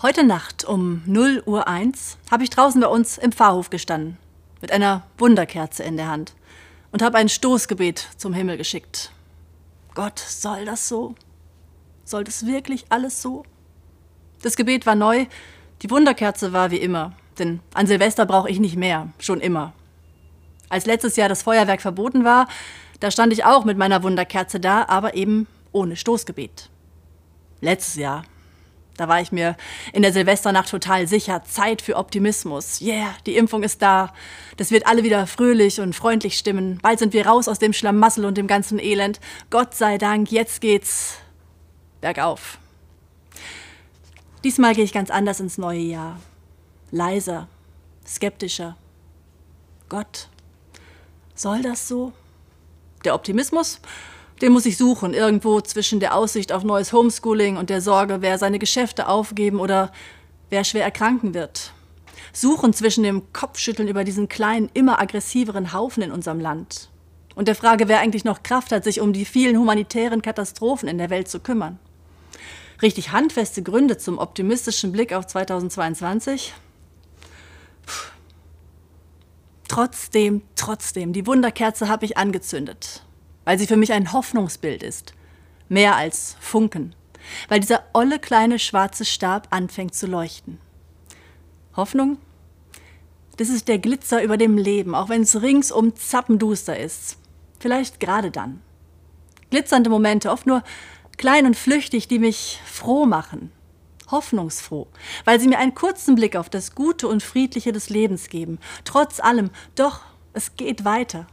Heute Nacht um 0 Uhr 1 habe ich draußen bei uns im Pfarrhof gestanden, mit einer Wunderkerze in der Hand und habe ein Stoßgebet zum Himmel geschickt. Gott, soll das so? Soll das wirklich alles so? Das Gebet war neu, die Wunderkerze war wie immer, denn an Silvester brauche ich nicht mehr, schon immer. Als letztes Jahr das Feuerwerk verboten war, da stand ich auch mit meiner Wunderkerze da, aber eben ohne Stoßgebet. Letztes Jahr, da war ich mir in der Silvesternacht total sicher. Zeit für Optimismus. Yeah, die Impfung ist da. Das wird alle wieder fröhlich und freundlich stimmen. Bald sind wir raus aus dem Schlamassel und dem ganzen Elend. Gott sei Dank, jetzt geht's bergauf. Diesmal gehe ich ganz anders ins neue Jahr. Leiser, skeptischer. Gott, soll das so? Der Optimismus, den muss ich suchen, irgendwo zwischen der Aussicht auf neues Homeschooling und der Sorge, wer seine Geschäfte aufgeben oder wer schwer erkranken wird. Suchen zwischen dem Kopfschütteln über diesen kleinen, immer aggressiveren Haufen in unserem Land und der Frage, wer eigentlich noch Kraft hat, sich um die vielen humanitären Katastrophen in der Welt zu kümmern. Richtig handfeste Gründe zum optimistischen Blick auf 2022? Puh. Trotzdem, trotzdem, die Wunderkerze habe ich angezündet weil sie für mich ein Hoffnungsbild ist. Mehr als Funken. Weil dieser olle kleine schwarze Stab anfängt zu leuchten. Hoffnung? Das ist der Glitzer über dem Leben, auch wenn es ringsum zappenduster ist. Vielleicht gerade dann. Glitzernde Momente, oft nur klein und flüchtig, die mich froh machen. Hoffnungsfroh, weil sie mir einen kurzen Blick auf das Gute und Friedliche des Lebens geben. Trotz allem, doch, es geht weiter.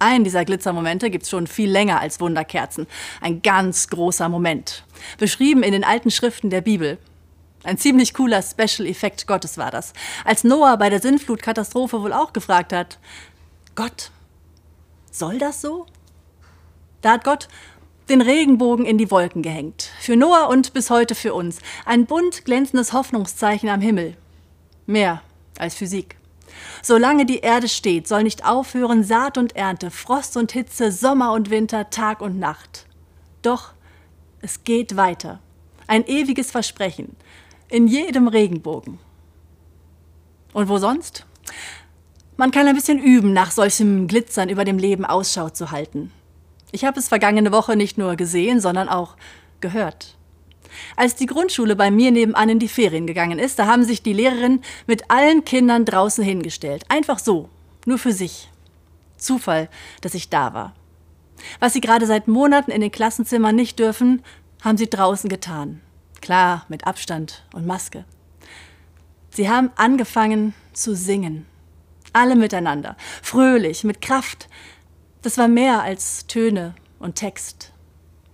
Einen dieser Glitzermomente gibt's schon viel länger als Wunderkerzen. Ein ganz großer Moment. Beschrieben in den alten Schriften der Bibel. Ein ziemlich cooler Special-Effekt Gottes war das. Als Noah bei der Sintflutkatastrophe wohl auch gefragt hat, Gott, soll das so? Da hat Gott den Regenbogen in die Wolken gehängt. Für Noah und bis heute für uns. Ein bunt glänzendes Hoffnungszeichen am Himmel. Mehr als Physik. Solange die Erde steht, soll nicht aufhören Saat und Ernte, Frost und Hitze, Sommer und Winter, Tag und Nacht. Doch es geht weiter. Ein ewiges Versprechen. In jedem Regenbogen. Und wo sonst? Man kann ein bisschen üben, nach solchem Glitzern über dem Leben Ausschau zu halten. Ich habe es vergangene Woche nicht nur gesehen, sondern auch gehört. Als die Grundschule bei mir nebenan in die Ferien gegangen ist, da haben sich die Lehrerinnen mit allen Kindern draußen hingestellt. Einfach so, nur für sich. Zufall, dass ich da war. Was sie gerade seit Monaten in den Klassenzimmern nicht dürfen, haben sie draußen getan. Klar, mit Abstand und Maske. Sie haben angefangen zu singen. Alle miteinander. Fröhlich, mit Kraft. Das war mehr als Töne und Text.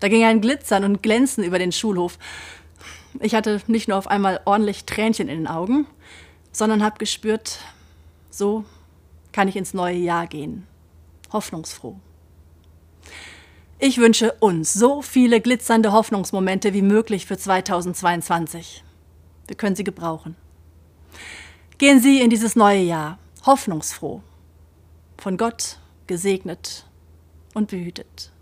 Da ging ein Glitzern und Glänzen über den Schulhof. Ich hatte nicht nur auf einmal ordentlich Tränchen in den Augen, sondern habe gespürt, so kann ich ins neue Jahr gehen. Hoffnungsfroh. Ich wünsche uns so viele glitzernde Hoffnungsmomente wie möglich für 2022. Wir können sie gebrauchen. Gehen Sie in dieses neue Jahr hoffnungsfroh, von Gott gesegnet und behütet.